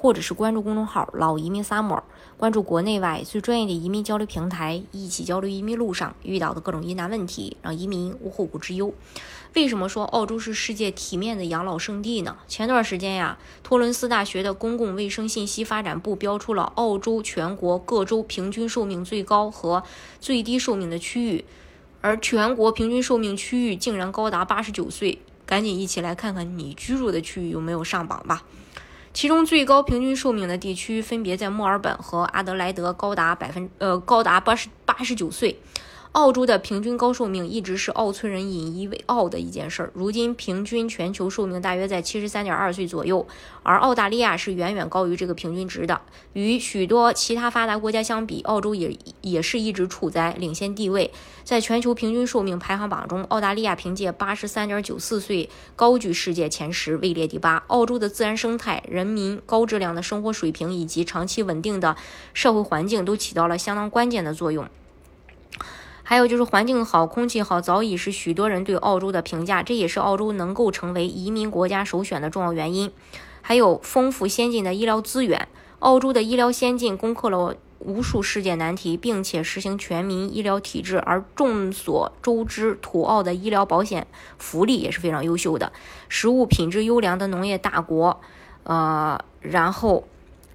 或者是关注公众号“老移民 Summer”，关注国内外最专业的移民交流平台，一起交流移民路上遇到的各种疑难问题，让移民无后顾之忧。为什么说澳洲是世界体面的养老圣地呢？前段时间呀，托伦斯大学的公共卫生信息发展部标出了澳洲全国各州平均寿命最高和最低寿命的区域，而全国平均寿命区域竟然高达八十九岁。赶紧一起来看看你居住的区域有没有上榜吧。其中最高平均寿命的地区分别在墨尔本和阿德莱德，高达百分呃高达八十八十九岁。澳洲的平均高寿命一直是澳村人引以为傲的一件事儿。如今平均全球寿命大约在七十三点二岁左右，而澳大利亚是远远高于这个平均值的。与许多其他发达国家相比，澳洲也也是一直处在领先地位。在全球平均寿命排行榜中，澳大利亚凭借八十三点九四岁高居世界前十，位列第八。澳洲的自然生态、人民高质量的生活水平以及长期稳定的社会环境都起到了相当关键的作用。还有就是环境好，空气好，早已是许多人对澳洲的评价，这也是澳洲能够成为移民国家首选的重要原因。还有丰富先进的医疗资源，澳洲的医疗先进，攻克了无数世界难题，并且实行全民医疗体制。而众所周知，土澳的医疗保险福利也是非常优秀的。食物品质优良的农业大国，呃，然后。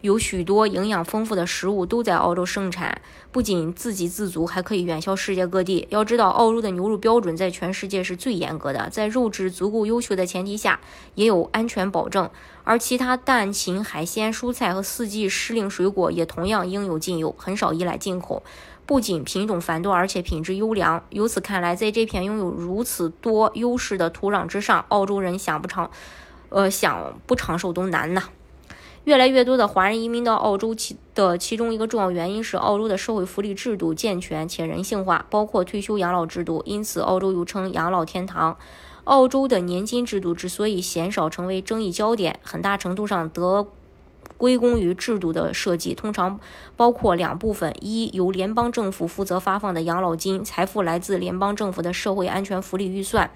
有许多营养丰富的食物都在澳洲生产，不仅自给自足，还可以远销世界各地。要知道，澳洲的牛肉标准在全世界是最严格的，在肉质足够优秀的前提下，也有安全保证。而其他蛋、禽、海鲜、蔬菜和四季时令水果也同样应有尽有，很少依赖进口。不仅品种繁多，而且品质优良。由此看来，在这片拥有如此多优势的土壤之上，澳洲人想不长，呃，想不长寿都难呐。越来越多的华人移民到澳洲，其的其中一个重要原因是澳洲的社会福利制度健全且人性化，包括退休养老制度，因此澳洲又称养老天堂。澳洲的年金制度之所以鲜少成为争议焦点，很大程度上得归功于制度的设计，通常包括两部分：一，由联邦政府负责发放的养老金，财富来自联邦政府的社会安全福利预算。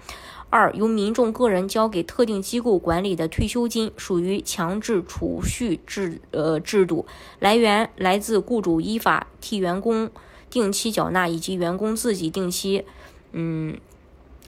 二由民众个人交给特定机构管理的退休金，属于强制储蓄制呃制度，来源来自雇主依法替员工定期缴纳，以及员工自己定期嗯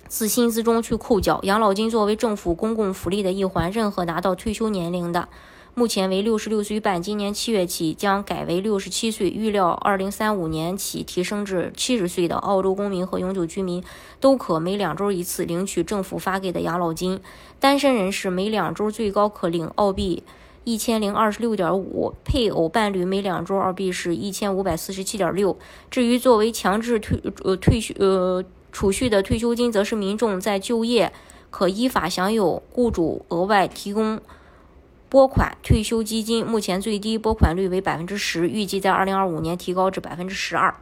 自薪资中去扣缴。养老金作为政府公共福利的一环，任何达到退休年龄的。目前为六十六岁半，今年七月起将改为六十七岁，预料二零三五年起提升至七十岁的澳洲公民和永久居民都可每两周一次领取政府发给的养老金。单身人士每两周最高可领澳币一千零二十六点五，配偶伴侣每两周澳币是一千五百四十七点六。至于作为强制退呃退休呃储蓄的退休金，则是民众在就业可依法享有雇主额外提供。拨款退休基金目前最低拨款率为百分之十，预计在二零二五年提高至百分之十二。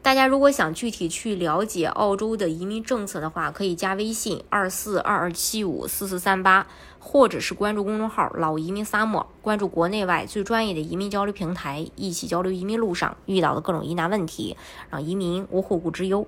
大家如果想具体去了解澳洲的移民政策的话，可以加微信二四二二七五四四三八，或者是关注公众号“老移民沙漠”，关注国内外最专业的移民交流平台，一起交流移民路上遇到的各种疑难问题，让移民无后顾之忧。